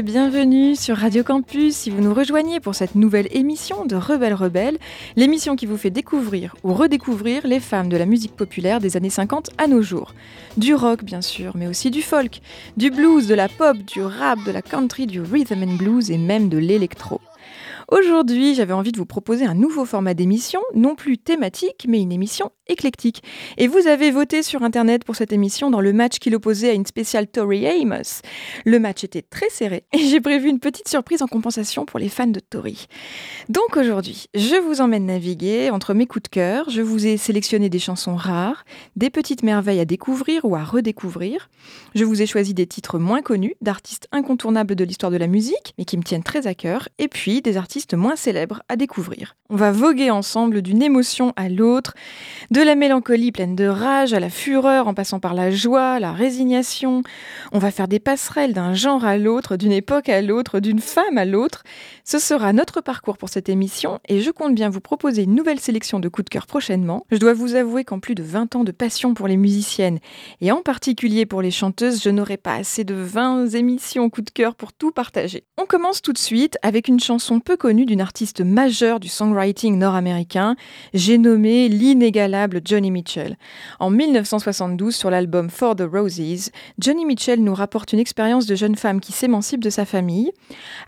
bienvenue sur Radio Campus si vous nous rejoignez pour cette nouvelle émission de Rebelle Rebelle, l'émission qui vous fait découvrir ou redécouvrir les femmes de la musique populaire des années 50 à nos jours. Du rock bien sûr, mais aussi du folk, du blues, de la pop, du rap, de la country, du rhythm and blues et même de l'électro. Aujourd'hui, j'avais envie de vous proposer un nouveau format d'émission, non plus thématique, mais une émission éclectique. Et vous avez voté sur Internet pour cette émission dans le match qui l'opposait à une spéciale Tori Amos. Le match était très serré et j'ai prévu une petite surprise en compensation pour les fans de Tori. Donc aujourd'hui, je vous emmène naviguer entre mes coups de cœur. Je vous ai sélectionné des chansons rares, des petites merveilles à découvrir ou à redécouvrir. Je vous ai choisi des titres moins connus, d'artistes incontournables de l'histoire de la musique, mais qui me tiennent très à cœur, et puis des artistes moins célèbres à découvrir. On va voguer ensemble d'une émotion à l'autre, de la mélancolie pleine de rage à la fureur en passant par la joie, la résignation. On va faire des passerelles d'un genre à l'autre, d'une époque à l'autre, d'une femme à l'autre. Ce sera notre parcours pour cette émission et je compte bien vous proposer une nouvelle sélection de coups de cœur prochainement. Je dois vous avouer qu'en plus de 20 ans de passion pour les musiciennes et en particulier pour les chanteuses, je n'aurai pas assez de 20 émissions coups de cœur pour tout partager. On commence tout de suite avec une chanson peu connue d'une artiste majeure du songwriting nord-américain, j'ai nommé l'inégalable Johnny Mitchell. En 1972, sur l'album For the Roses, Johnny Mitchell nous rapporte une expérience de jeune femme qui s'émancipe de sa famille.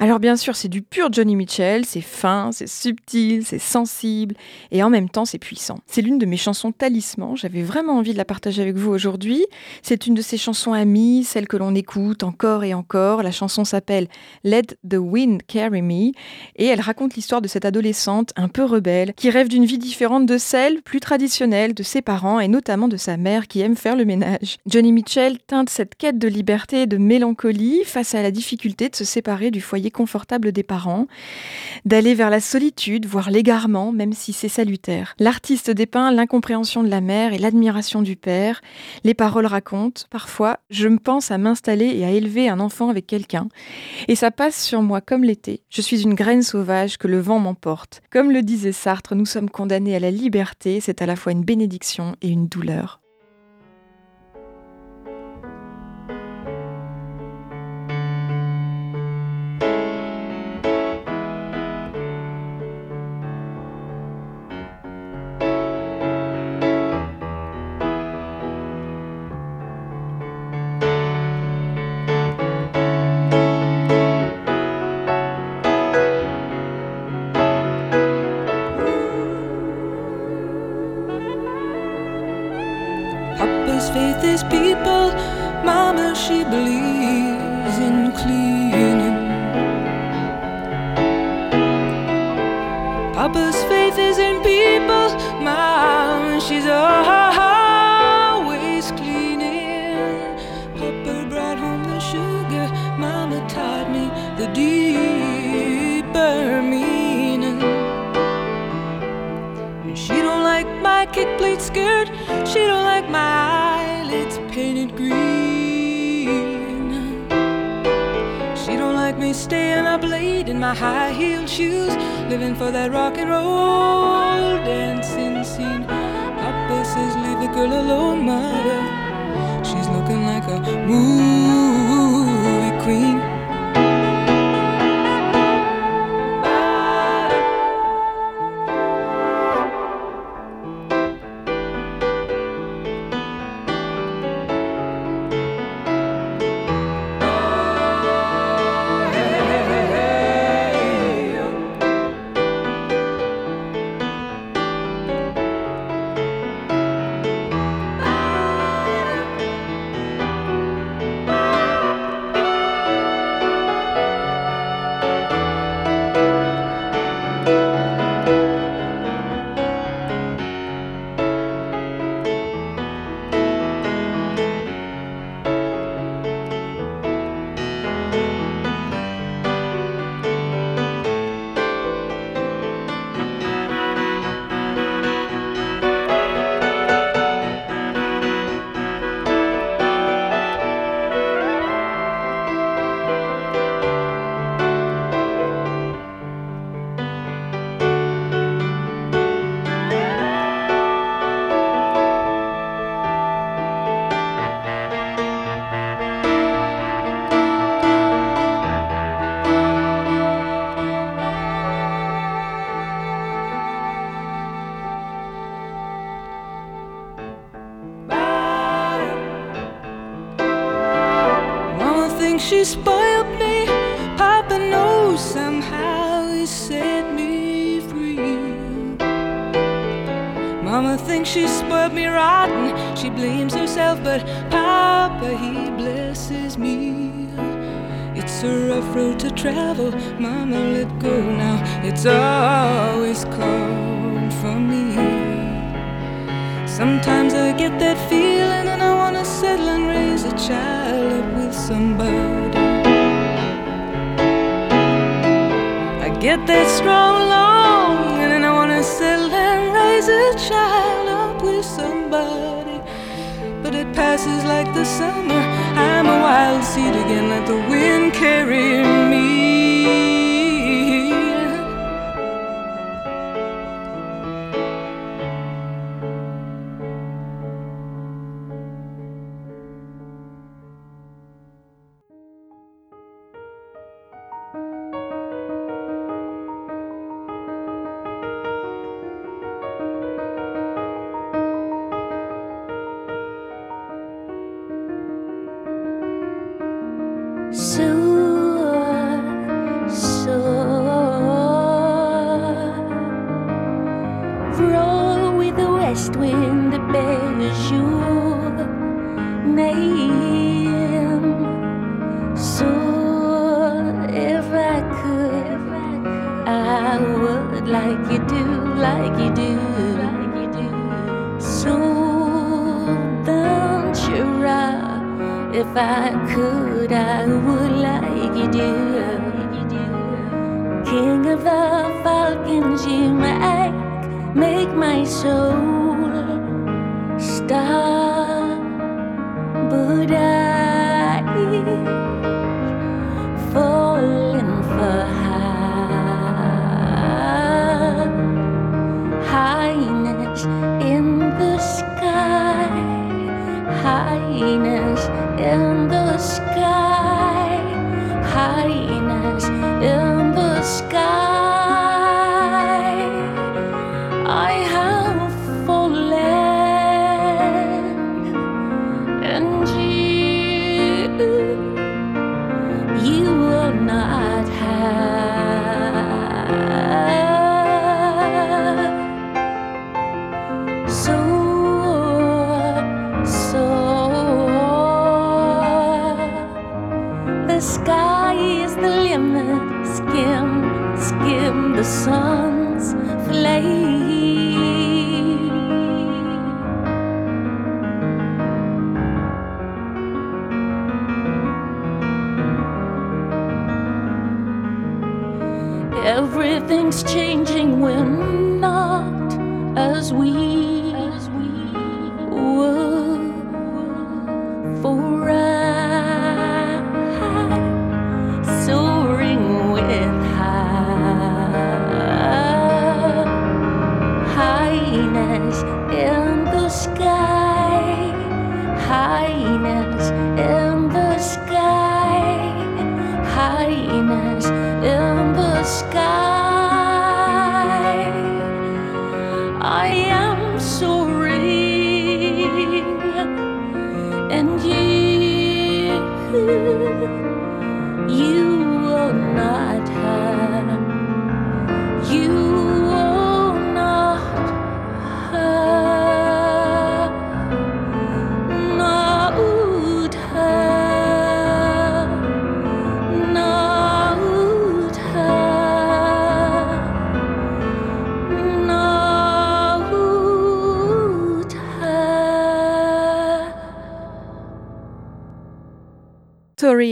Alors bien sûr, c'est du pur Johnny Mitchell, c'est fin, c'est subtil, c'est sensible, et en même temps c'est puissant. C'est l'une de mes chansons talismans, j'avais vraiment envie de la partager avec vous aujourd'hui. C'est une de ces chansons amies, celle que l'on écoute encore et encore. La chanson s'appelle Let the Wind Carry Me, et elle raconte l'histoire de cette adolescente un peu rebelle, qui rêve d'une vie différente de celle plus traditionnelle de ses parents et notamment de sa mère qui aime faire le ménage. Johnny Mitchell teinte cette quête de liberté et de mélancolie face à la difficulté de se séparer du foyer confortable des parents, d'aller vers la solitude, voire l'égarement, même si c'est salutaire. L'artiste dépeint l'incompréhension de la mère et l'admiration du père. Les paroles racontent, parfois, je me pense à m'installer et à élever un enfant avec quelqu'un. Et ça passe sur moi comme l'été. Je suis une graine sauvage que le vent m'emporte. Comme le disait Sartre, nous sommes condamnés à la liberté, c'est à la fois une bénédiction et une douleur. Me staying up late in my high heeled shoes, living for that rock and roll dancing scene. Papa says, Leave the girl alone, mother. She's looking like a movie she spoiled me. Papa knows somehow he set me free. Mama thinks she spoiled me rotten. She blames herself, but Papa, he blesses me. It's a rough road to travel. Mama, let go now. It's always called for me. Sometimes I get that feeling and I wanna settle and raise a child up with somebody. I get that strong longing and I wanna settle and raise a child up with somebody. But it passes like the summer. I'm a wild seed again, let the wind carry me.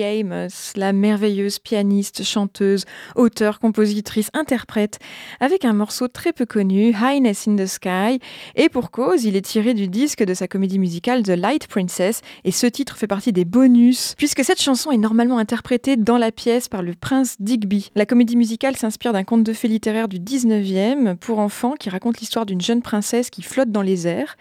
Amos, la merveilleuse pianiste, chanteuse, auteure, compositrice, interprète, avec un morceau très peu connu, Highness in the Sky, et pour cause, il est tiré du disque de sa comédie musicale The Light Princess, et ce titre fait partie des bonus, puisque cette chanson est normalement interprétée dans la pièce par le prince Digby. La comédie musicale s'inspire d'un conte de fées littéraire du 19e pour enfants qui raconte l'histoire d'une jeune princesse qui flotte dans les airs.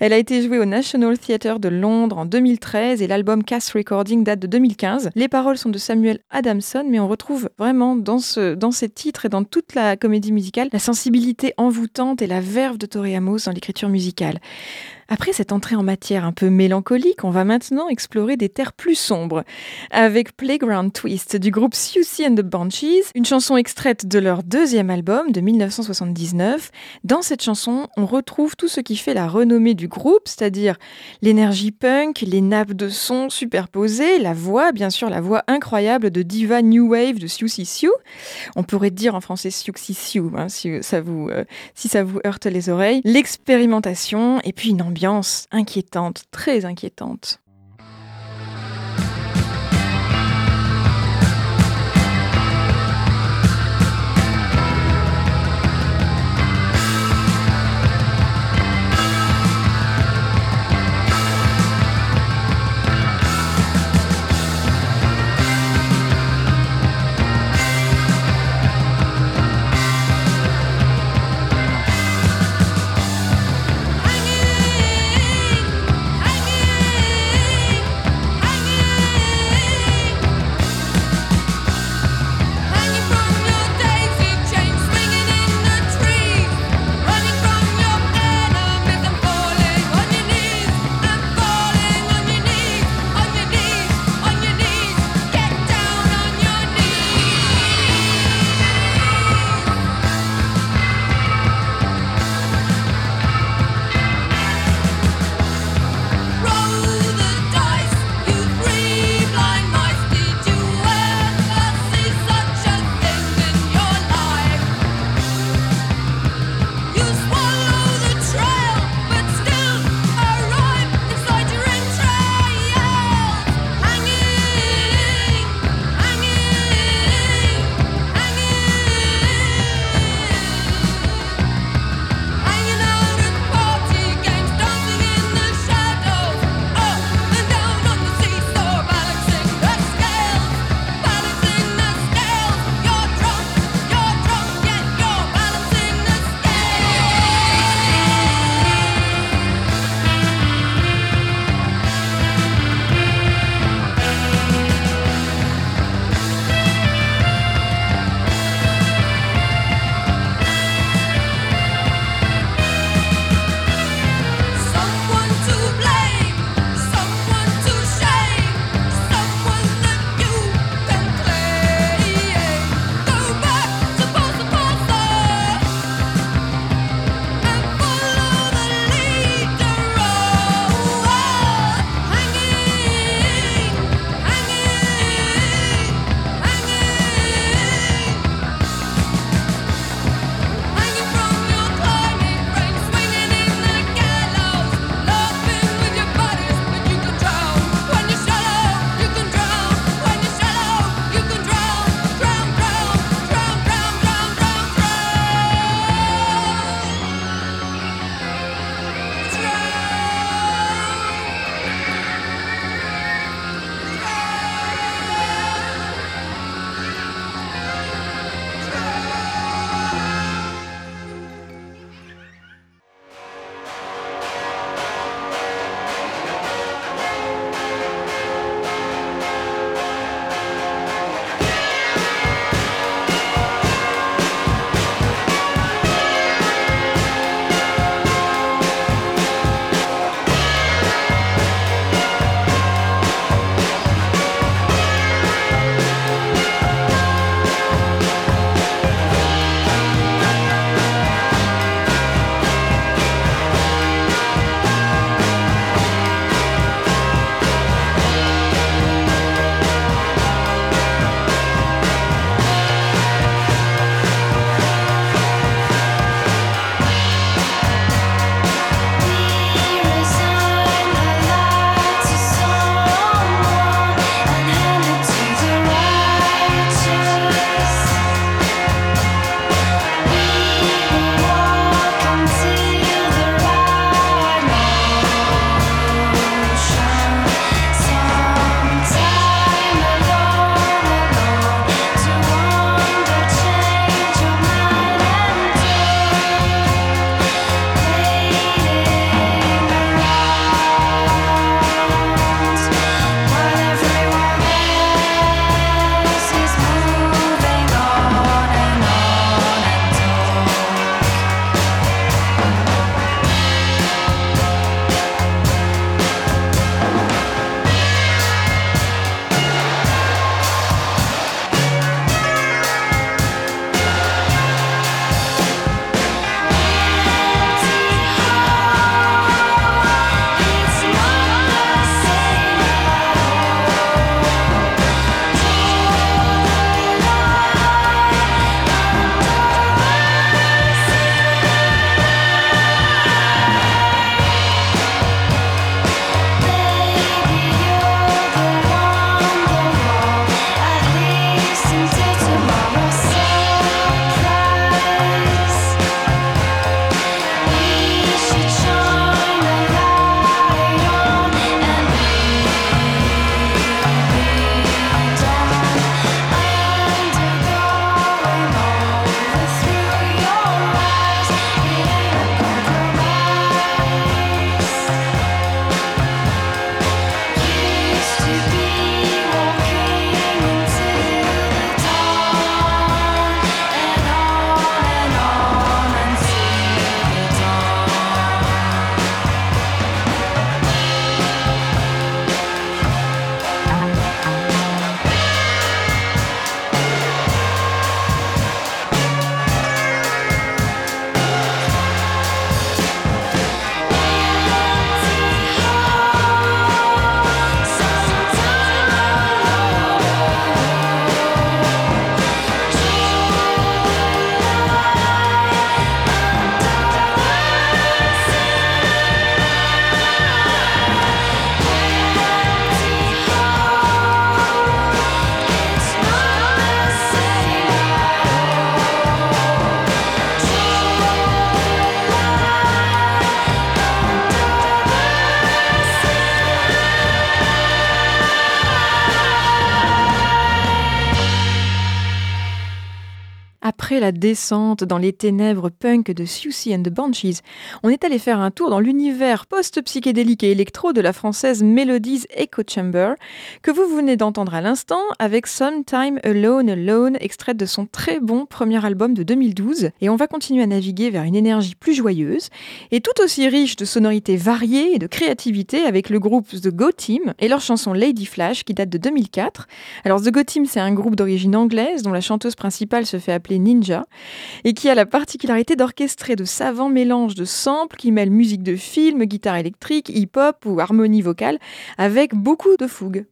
Elle a été jouée au National Theatre de Londres en 2013 et l'album Cast Recording date de 2015. Les paroles sont de Samuel Adamson, mais on retrouve vraiment dans, ce, ces titres et dans toute la comédie musicale la sensibilité envoûtante et la verve de Tori Amos dans l'écriture musicale. Après cette entrée en matière un peu mélancolique, on va maintenant explorer des terres plus sombres avec Playground Twist du groupe Susie and the Banshees, une chanson extraite de leur deuxième album de 1979. Dans cette chanson, on retrouve tout ce qui fait la renommée du groupe, c'est-à-dire l'énergie punk, les nappes de son superposées, la voix, bien sûr la voix incroyable de diva new wave de Siouxsie Sioux. On pourrait dire en français Siouxsie Sioux hein, si, ça vous, euh, si ça vous heurte les oreilles. L'expérimentation et puis une ambiance inquiétante, très inquiétante. La descente dans les ténèbres punk de Susie and the Banshees, on est allé faire un tour dans l'univers post-psychédélique et électro de la française Melodies Echo Chamber, que vous venez d'entendre à l'instant avec Sometime Alone Alone, extrait de son très bon premier album de 2012. Et on va continuer à naviguer vers une énergie plus joyeuse et tout aussi riche de sonorités variées et de créativité avec le groupe The Go Team et leur chanson Lady Flash qui date de 2004. Alors The Go Team, c'est un groupe d'origine anglaise dont la chanteuse principale se fait appeler Ninja et qui a la particularité d'orchestrer de savants mélanges de samples qui mêlent musique de film, guitare électrique, hip-hop ou harmonie vocale avec beaucoup de fougue.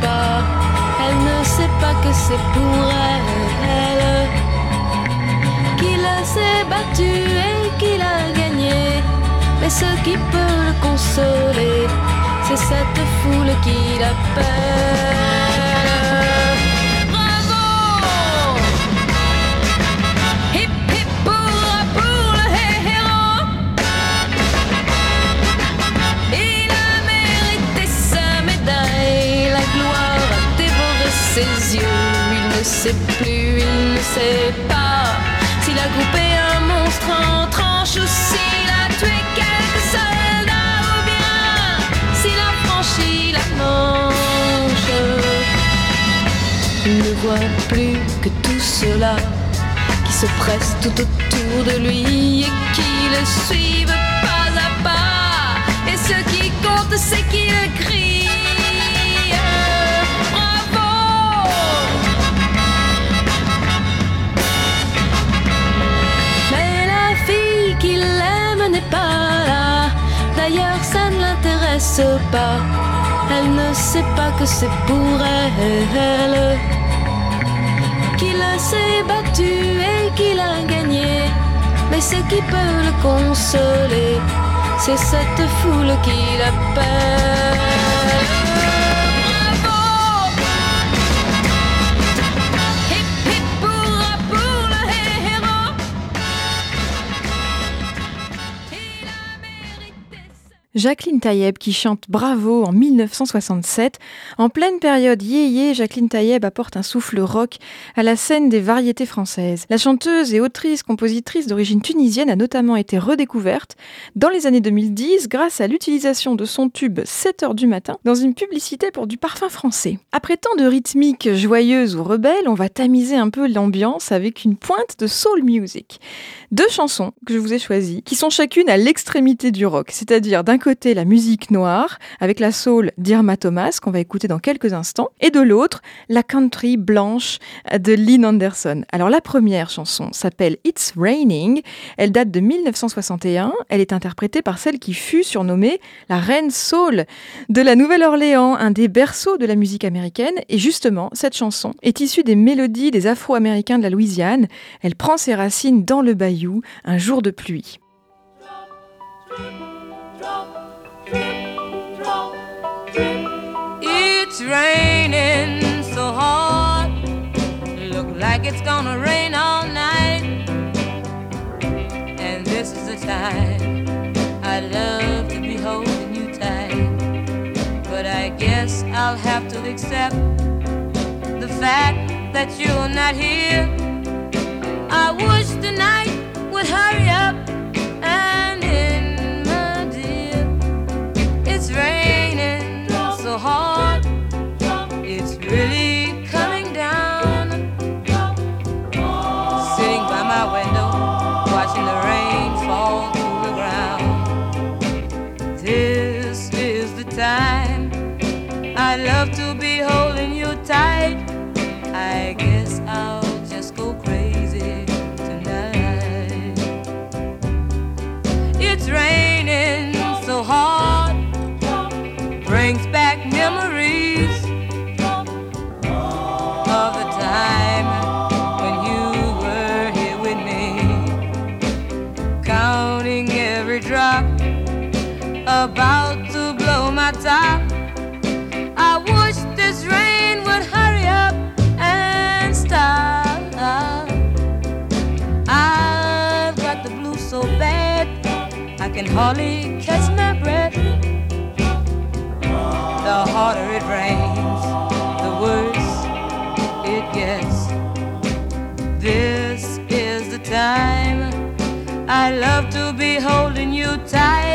Pas. Elle ne sait pas que c'est pour elle qu'il s'est battu et qu'il a gagné. Mais ce qui peut le consoler, c'est cette foule qui l'appelle. Sait plus, il ne sait pas s'il a coupé un monstre en tranches ou s'il a tué quelques soldats ou bien s'il a franchi la Manche. Il ne voit plus que tout cela qui se presse tout autour de lui et qui le suivent pas à pas. Et ce qui compte, c'est qu'il crie. D'ailleurs, ça ne l'intéresse pas. Elle ne sait pas que c'est pour elle qu'il s'est battu et qu'il a gagné. Mais ce qui peut le consoler, c'est cette foule qui l'appelle. Jacqueline Taïeb qui chante Bravo en 1967. En pleine période yéyé, Jacqueline Taïeb apporte un souffle rock à la scène des variétés françaises. La chanteuse et autrice-compositrice d'origine tunisienne a notamment été redécouverte dans les années 2010 grâce à l'utilisation de son tube 7 heures du matin dans une publicité pour du parfum français. Après tant de rythmiques joyeuses ou rebelles, on va tamiser un peu l'ambiance avec une pointe de soul music. Deux chansons que je vous ai choisies, qui sont chacune à l'extrémité du rock, c'est-à-dire d'un côté la musique noire, avec la soul d'Irma Thomas, qu'on va écouter dans quelques instants, et de l'autre, la country blanche de Lynn Anderson. Alors la première chanson s'appelle It's Raining, elle date de 1961, elle est interprétée par celle qui fut surnommée la reine soul de la Nouvelle-Orléans, un des berceaux de la musique américaine, et justement, cette chanson est issue des mélodies des Afro-Américains de la Louisiane, elle prend ses racines dans le bayou, un jour de pluie. It's raining so hard. Look like it's gonna rain all night. And this is the time I love to be holding you tight. But I guess I'll have to accept the fact that you're not here. I wish the night would hurry up and end, my dear. It's raining I love to be holding you tight. I guess I'll just go crazy tonight. It's raining so hard, brings back memories of the time when you were here with me, counting every drop, about Hardly catch my breath. The harder it rains, the worse it gets. This is the time I love to be holding you tight.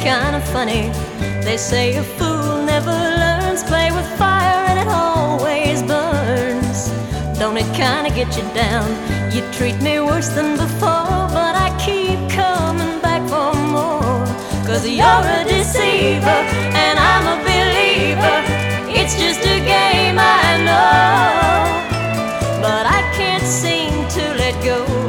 It kinda funny? They say a fool never learns. Play with fire and it always burns. Don't it kinda get you down? You treat me worse than before, but I keep coming back for more. Cause you're a deceiver and I'm a believer. It's just a game, I know. But I can't seem to let go.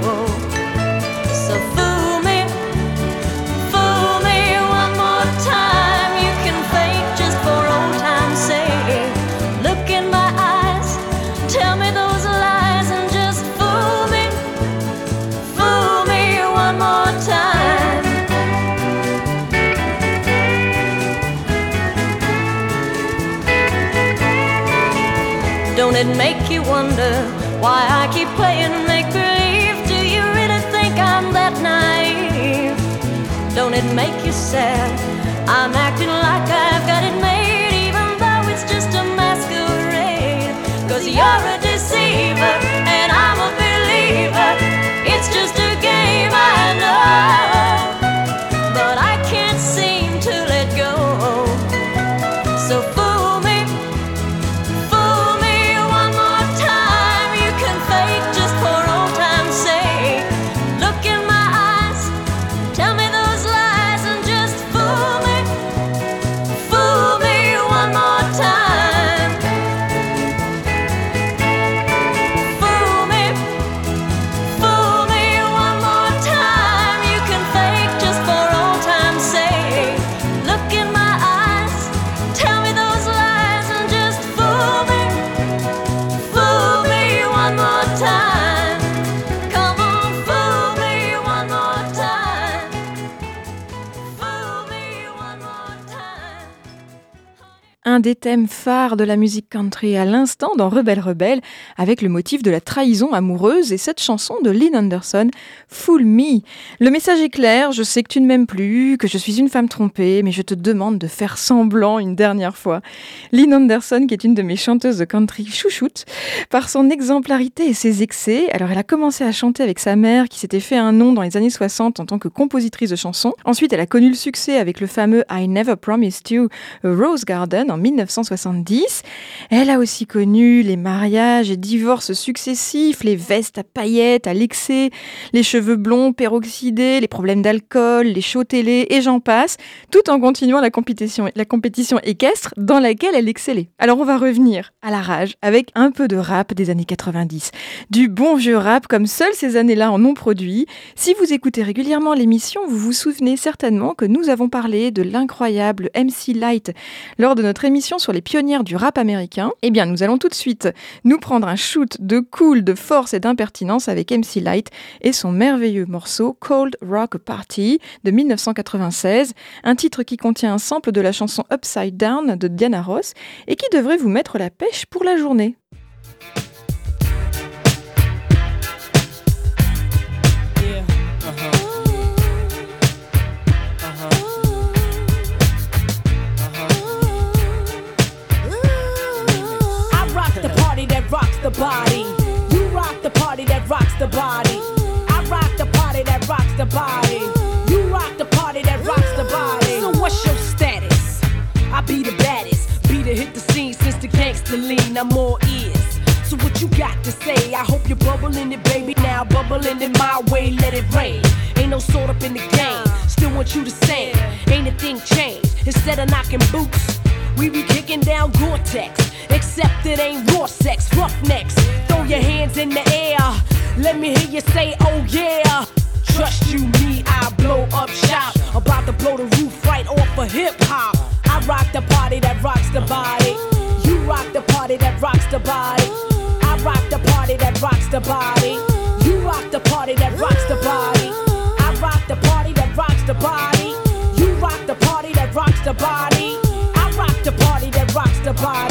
It make you wonder why I keep playing make believe? Do you really think I'm that naive? Don't it make you sad? I'm acting like I've got it made, even though it's just a masquerade. Cause you're a des thèmes phares de la musique country à l'instant dans Rebelle Rebelle, avec le motif de la trahison amoureuse et cette chanson de Lynn Anderson, Fool Me. Le message est clair, je sais que tu ne m'aimes plus, que je suis une femme trompée, mais je te demande de faire semblant une dernière fois. Lynn Anderson, qui est une de mes chanteuses de country chouchoute, par son exemplarité et ses excès, alors elle a commencé à chanter avec sa mère, qui s'était fait un nom dans les années 60 en tant que compositrice de chansons. Ensuite, elle a connu le succès avec le fameux I Never Promised You a Rose Garden en 1970. Elle a aussi connu les mariages et divorces successifs, les vestes à paillettes, à l'excès, les cheveux blonds peroxydés, les problèmes d'alcool, les shows télé et j'en passe, tout en continuant la compétition, équestre dans laquelle elle excellait. Alors on va revenir à la rage avec un peu de rap des années 90. Du bon vieux rap comme seules ces années-là en ont produit. Si vous écoutez régulièrement l'émission, vous vous souvenez certainement que nous avons parlé de l'incroyable MC Light lors de notre émission sur les pionnières du rap américain. Eh bien, nous allons tout de suite nous prendre un shoot de cool, de force et d'impertinence avec MC Light et son merveilleux morceau Cold Rock Party de 1996, un titre qui contient un sample de la chanson Upside Down de Diana Ross et qui devrait vous mettre la pêche pour la journée. The body. You rock the party that rocks the body. I rock the party that rocks the body. You rock the party that rocks the body. So what's your status? I be the baddest. Be to hit the scene since the gangster lean. I'm all ears. So what you got to say? I hope you're bubbling it, baby. Now bubbling it my way, let it rain. Ain't no sort up in the game. Still want you to sing. Ain't a thing changed. Instead of knocking boots. We be kicking down Gore-Tex, except it ain't raw sex, roughnecks. Throw your hands in the air, let me hear you say, oh yeah. Trust you, me, I blow up shop. About to blow the roof right off of hip hop. I rock the party that rocks the body. You rock the party that rocks the body. I rock the party that rocks the body. You rock the party that rocks the body. I rock the party that rocks the body. You rock the party that rocks the body. I rock the party that rocks the body.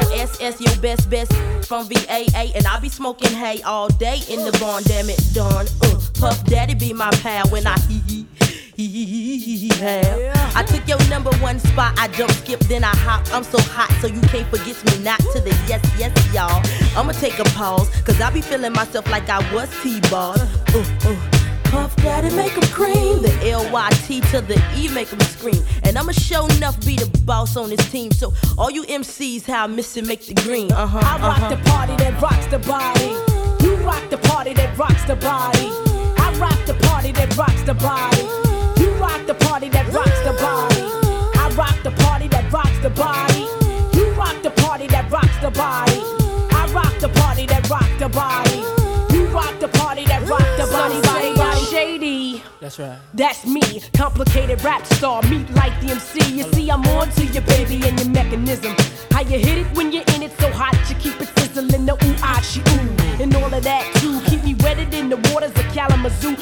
Double S S, your best best from VAA, and I be smoking hay all day in the barn. Damn it, done. Uh, Puff Daddy be my pal when I hee hee. have. I took your number one spot. I jump, skip, then I hop. I'm so hot, so you can't forget me. Not to the yes, yes, y'all. I'ma take a pause, cause I be feeling myself like I was T-ball. Uh, uh. Puff Daddy make 'em cream. The L-Y-T to the E make 'em scream. And I'ma show enough be the boss on this team. So all you MCs, how I miss it, make the green. Uh-huh, I rock uh-huh. the party that rocks the body. You rock the party that rocks the body. I rock the party that rocks the body. You rock the party that rocks the body. I rock the party that rocks the body. You rock the party that rocks the body. I rock the party that rocks the body. That's right. That's me, complicated rap star, meet like the MC. You see, I'm on to your baby and your mechanism. How you hit it when you're in it so hot, you keep it sizzling, the ooh, ah, she ooh. And all of that too, keep me wetted in the waters of Kalamazoo.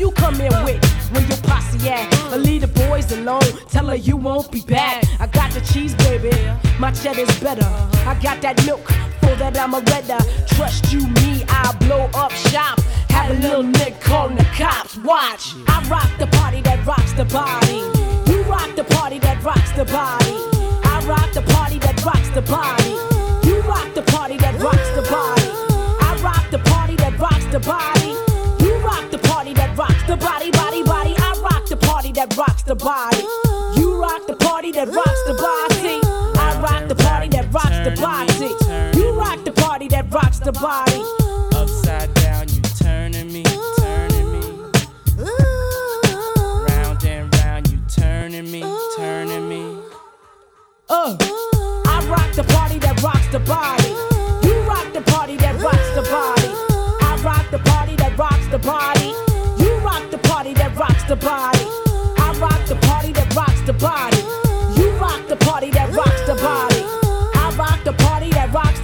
You come in with when your posse at? Or leave the boys alone, tell her you won't be back. I got the cheese, baby, my cheddar's better. I got that milk, for that I'm a redder. Trust you, me, I'll blow up shop. Have a little nick calling the cops. Watch, I rock the party that rocks the body. You rock the party that rocks the body. I rock the party that rocks the body. You rock the party that rocks the body. I rock the party that rocks the body. The body. You rock the party that rocks the body. I rock the party that rocks the body. You rock the party that rocks the body. Upside down, you turning me, turning me. Round and round, you turning me, turning me. Uh, I rock the party that rocks the body. You rock the party that rocks the body. I rock the party that rocks the body. You rock the party that rocks the body.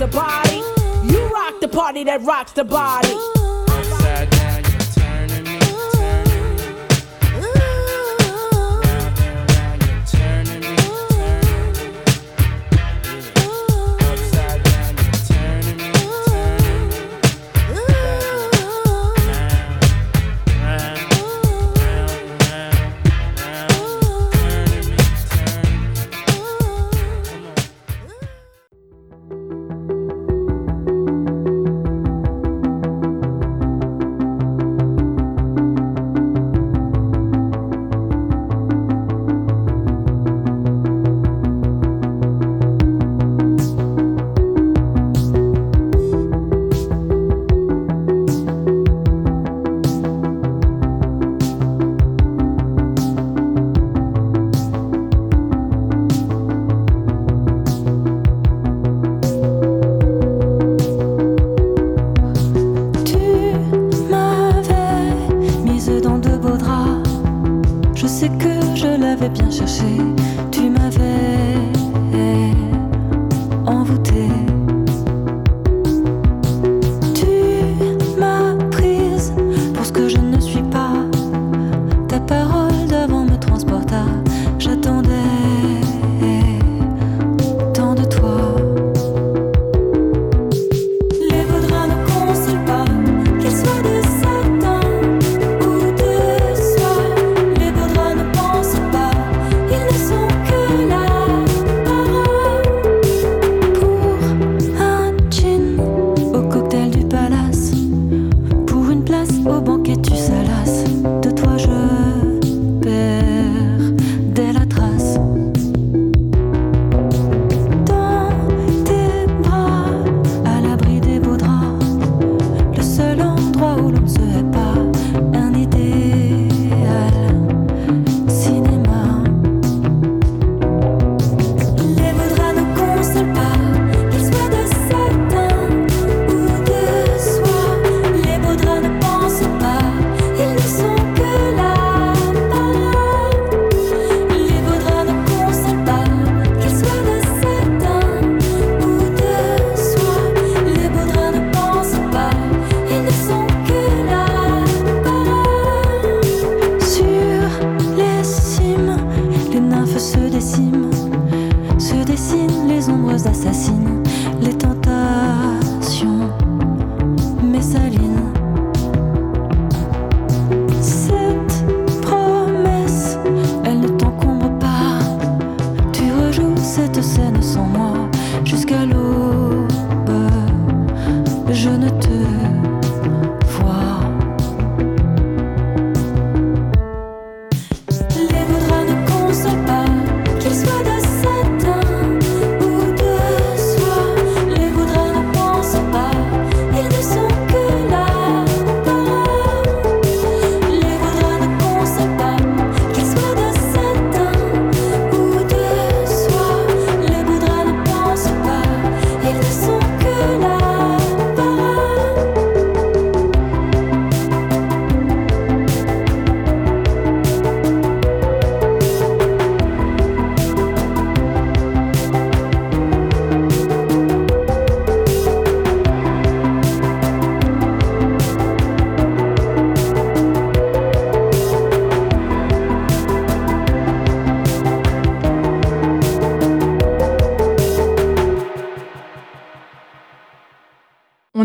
The body. You rock the party that rocks the body.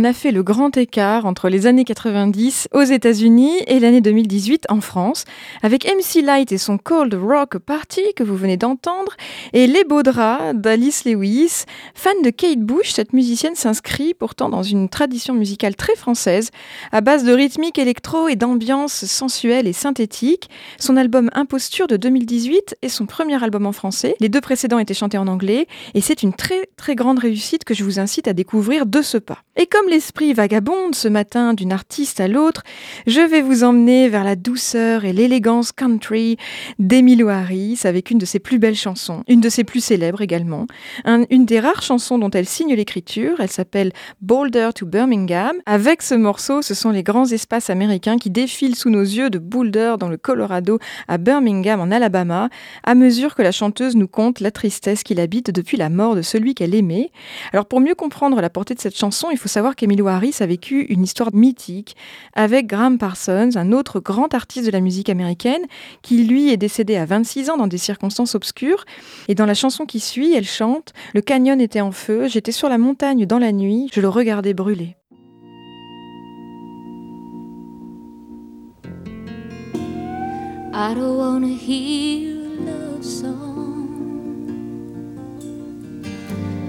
On a fait le grand écart entre les années 90 aux États-Unis et l'année 2018 en France, avec MC Light et son Cold Rock Party que vous venez d'entendre, et Les Beaux Draps d'Alice Lewis. Fan de Kate Bush, cette musicienne s'inscrit pourtant dans une tradition musicale très française, à base de rythmique électro et d'ambiance sensuelle et synthétique. Son album Imposture de 2018 est son premier album en français. Les deux précédents étaient chantés en anglais, et c'est une très très grande réussite que je vous incite à découvrir de ce pas. Et comme l'esprit vagabonde ce matin d'une artiste à l'autre, je vais vous emmener vers la douceur et l'élégance country d'Emilio Harris avec une de ses plus belles chansons, de ses plus célèbres également, Un- une des rares chansons dont elle signe l'écriture, elle s'appelle Boulder to Birmingham. Avec ce morceau, ce sont les grands espaces américains qui défilent sous nos yeux de Boulder dans le Colorado à Birmingham en Alabama, à mesure que la chanteuse nous conte la tristesse qu'il habite depuis la mort de celui qu'elle aimait. Alors pour mieux comprendre la portée de cette chanson, il faut savoir qu'Emilio Harris a vécu une histoire mythique avec Graham Parsons, un autre grand artiste de la musique américaine, qui lui est décédé à 26 ans dans des circonstances obscures. Et dans la chanson qui suit, elle chante Le canyon était en feu, j'étais sur la montagne dans la nuit, je le regardais brûler.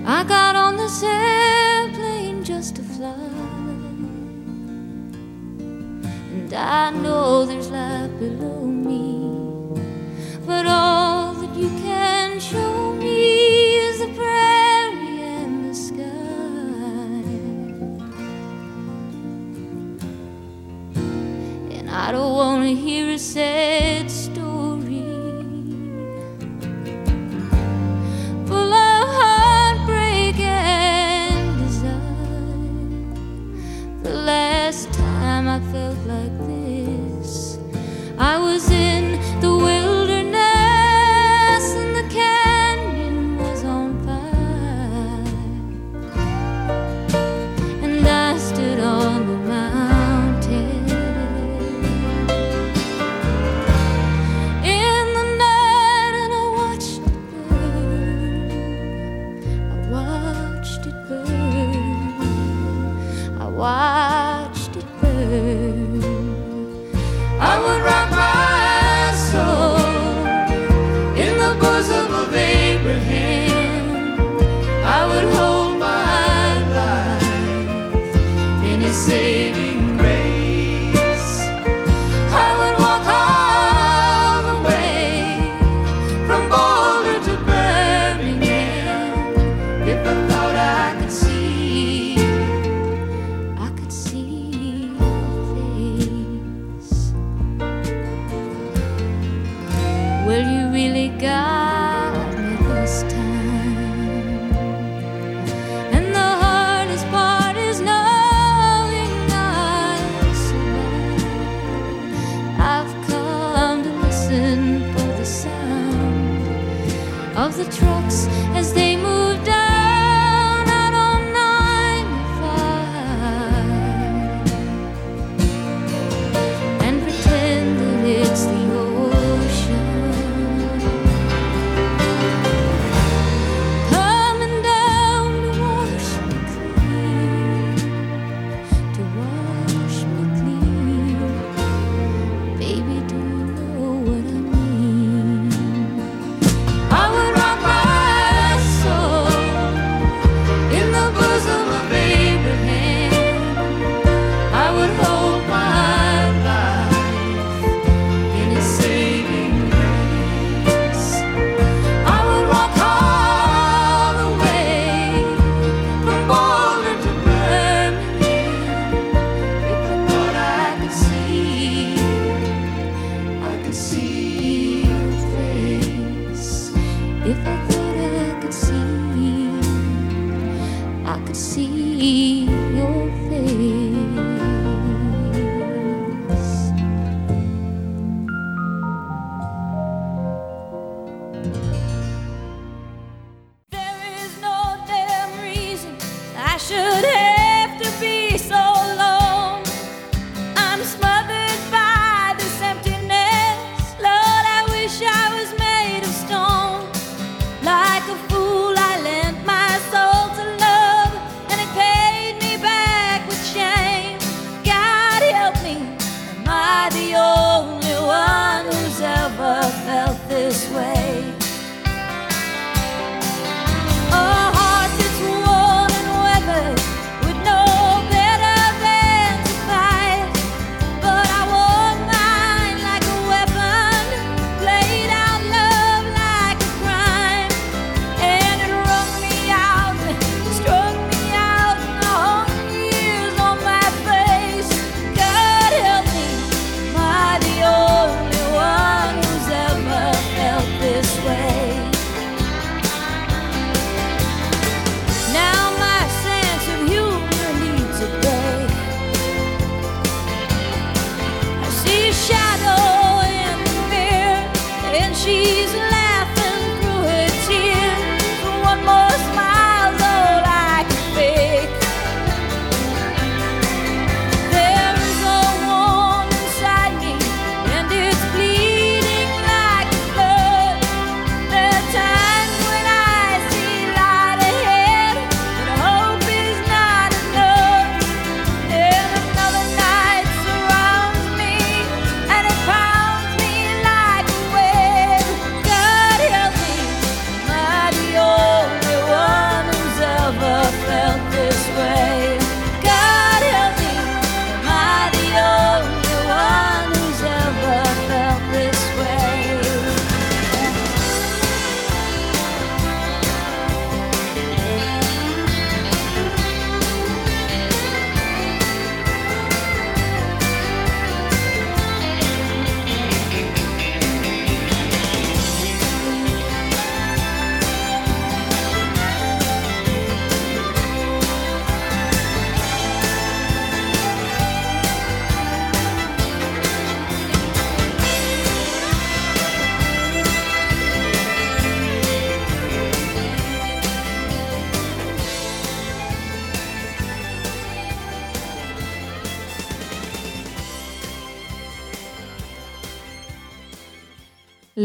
I got on this airplane just to fly. And I know there's life below me. But all show me is the prairie and the sky. And I don't want to hear a sad story full of heartbreak and desire. The last time I felt like this, I was in the wilderness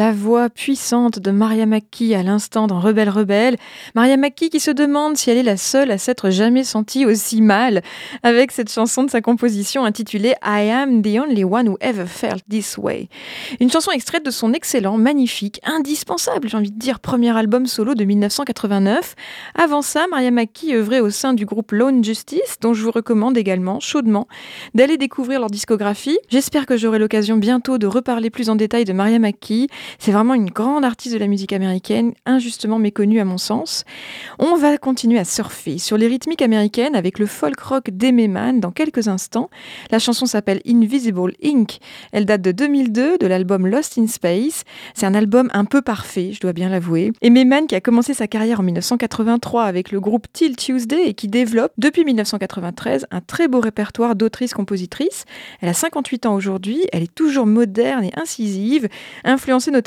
La voix puissante de Maria McKee à l'instant dans Rebelle Rebelle. Maria McKee qui se demande si elle est la seule à s'être jamais sentie aussi mal avec cette chanson de sa composition intitulée I Am the Only One Who Ever Felt This Way. Une chanson extraite de son excellent, magnifique, indispensable, j'ai envie de dire, premier album solo de 1989. Avant ça, Maria McKee œuvrait au sein du groupe Lone Justice, dont je vous recommande également chaudement d'aller découvrir leur discographie. J'espère que j'aurai l'occasion bientôt de reparler plus en détail de Maria McKee. C'est vraiment une grande artiste de la musique américaine, injustement méconnue à mon sens. On va continuer à surfer sur les rythmiques américaines avec le folk rock d'Aimee Mann dans quelques instants. La chanson s'appelle Invisible Ink. Elle date de 2002 de l'album Lost in Space. C'est un album un peu parfait, je dois bien l'avouer. Aimee Mann qui a commencé sa carrière en 1983 avec le groupe Till Tuesday et qui développe depuis 1993 un très beau répertoire d'autrices-compositrices. Elle a 58 ans aujourd'hui, elle est toujours moderne et incisive, influencée notamment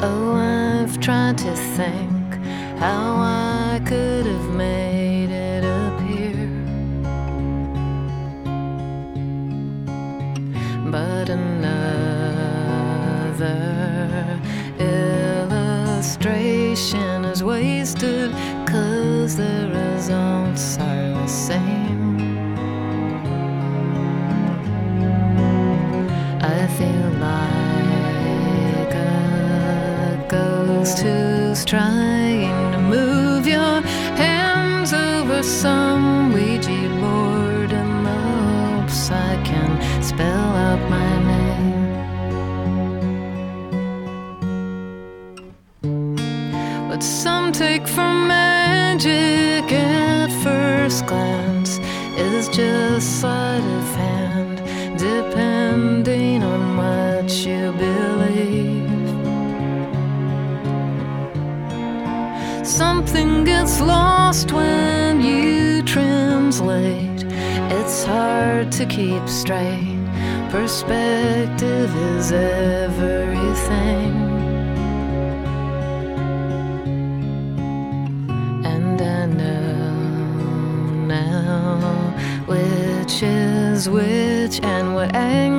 Oh, I've tried to think how I could have made it appear. but another illustration is wasted cause the results are the same ghost who's trying to move your hands over some ouija board the hopes i can spell out my name. What some take for magic at first glance is just sleight of hand, depending something gets lost when you translate. It's hard to keep straight. Perspective is everything. And I know now which is which and what angle.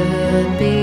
Should be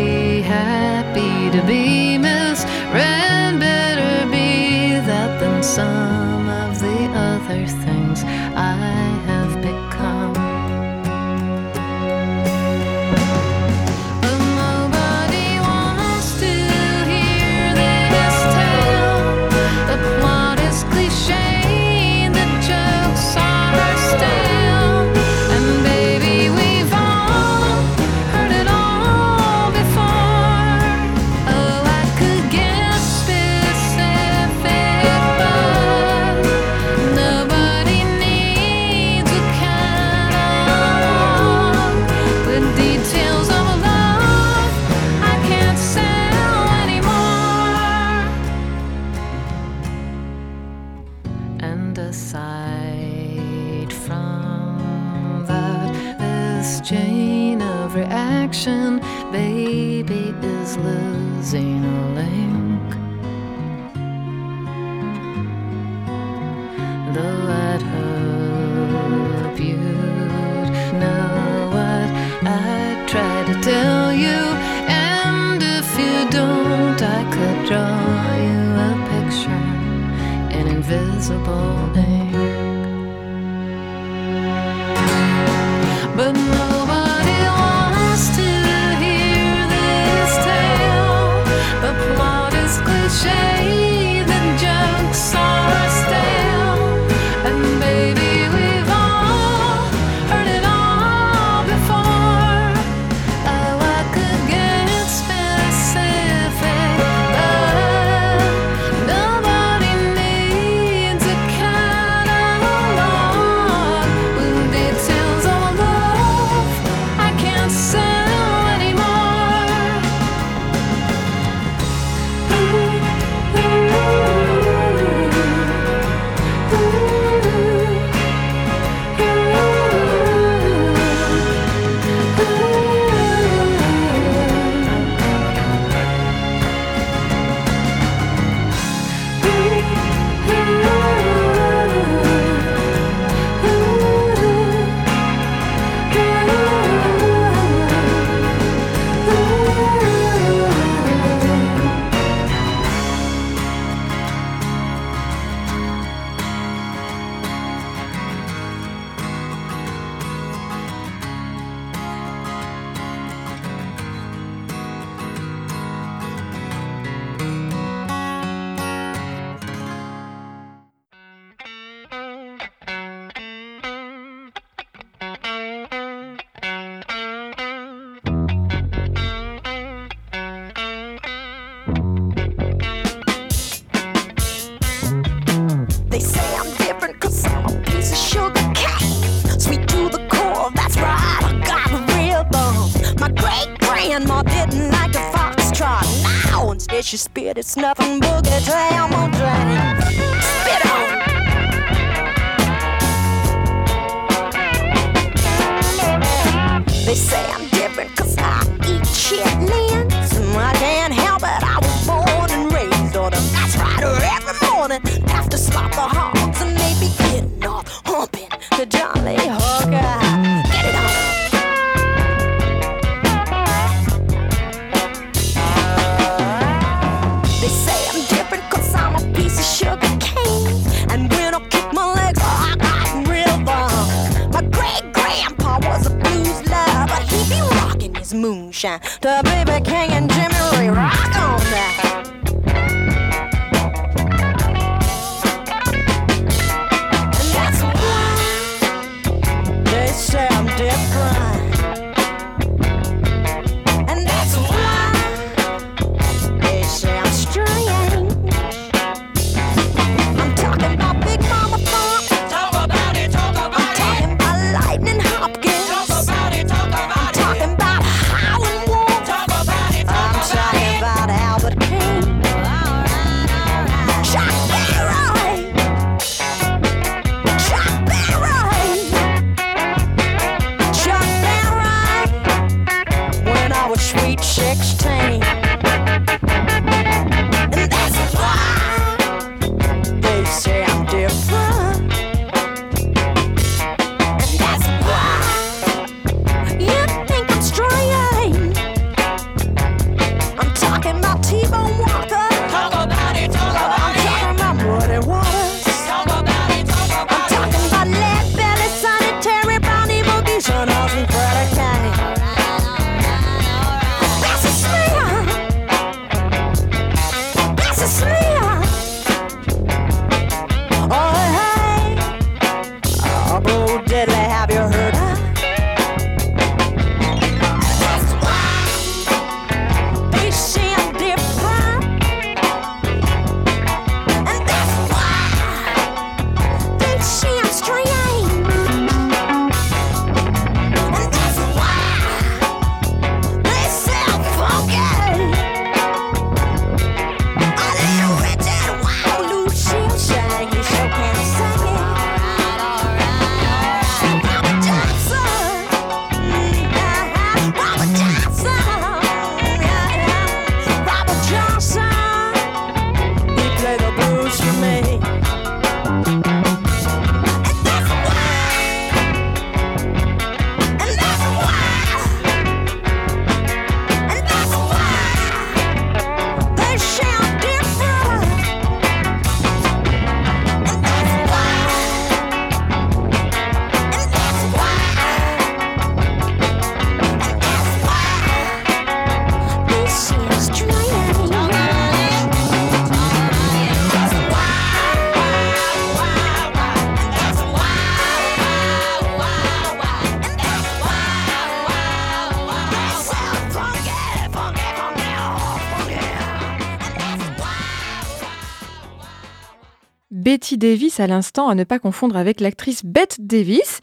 Betty Davis à l'instant, à ne pas confondre avec l'actrice Bette Davis.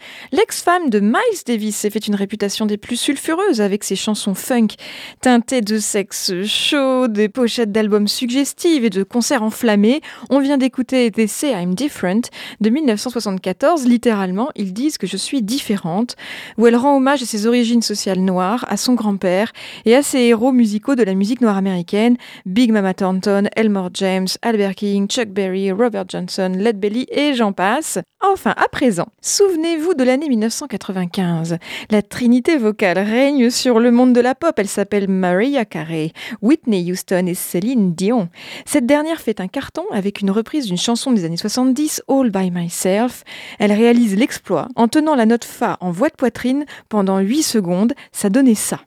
L'ex-femme de Miles Davis s'est fait une réputation des plus sulfureuses avec ses chansons funk teintées de sexe chaud, des pochettes d'albums suggestives et de concerts enflammés. On vient d'écouter They Say I'm Different de 1974. Littéralement, ils disent que je suis différente, où elle rend hommage à ses origines sociales noires, à son grand-père et à ses héros musicaux de la musique noire américaine, Big Mama Thornton, Elmore James, Albert King, Chuck Berry, Robert Johnson, Led Belly et j'en passe. Enfin, à présent, souvenez-vous de l'année 1995. La trinité vocale règne sur le monde de la pop. Elle s'appelle Mariah Carey, Whitney Houston et Céline Dion. Cette dernière fait un carton avec une reprise d'une chanson des années 70, All by Myself. Elle réalise l'exploit en tenant la note Fa en voix de poitrine pendant 8 secondes. Ça donnait ça.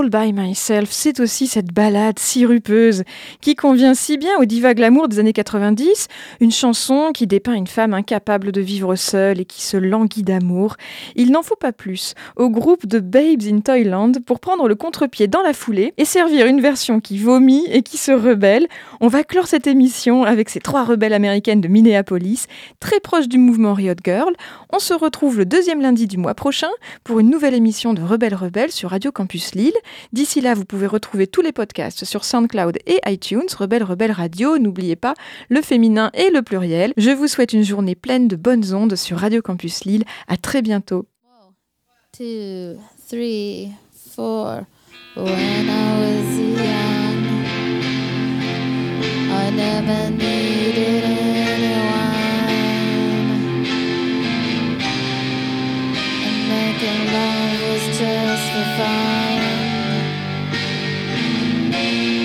All by Myself, c'est aussi cette balade sirupeuse qui convient si bien au diva glamour des années 90, une chanson qui dépeint une femme incapable de vivre seule et qui se languit d'amour. Il n'en faut pas plus au groupe de Babes in Toyland pour prendre le contre-pied dans la foulée et servir une version qui vomit et qui se rebelle. On va clore cette émission avec ces trois rebelles américaines de Minneapolis, très proches du mouvement Riot Girl. On se retrouve le deuxième lundi du mois prochain pour une nouvelle émission de Rebelles Rebelles sur Radio Campus Lille. D'ici là, vous pouvez retrouver tous les podcasts sur SoundCloud et iTunes, Rebelles Rebelles Radio. N'oubliez pas le féminin et le pluriel. Je vous souhaite une journée pleine de bonnes ondes sur Radio Campus Lille. À très bientôt.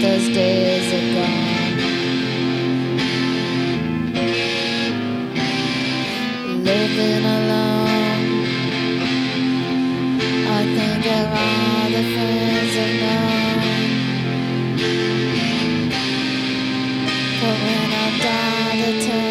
Those days are gone. Living alone. I think of all the friends I've known. But when I dial the telephone,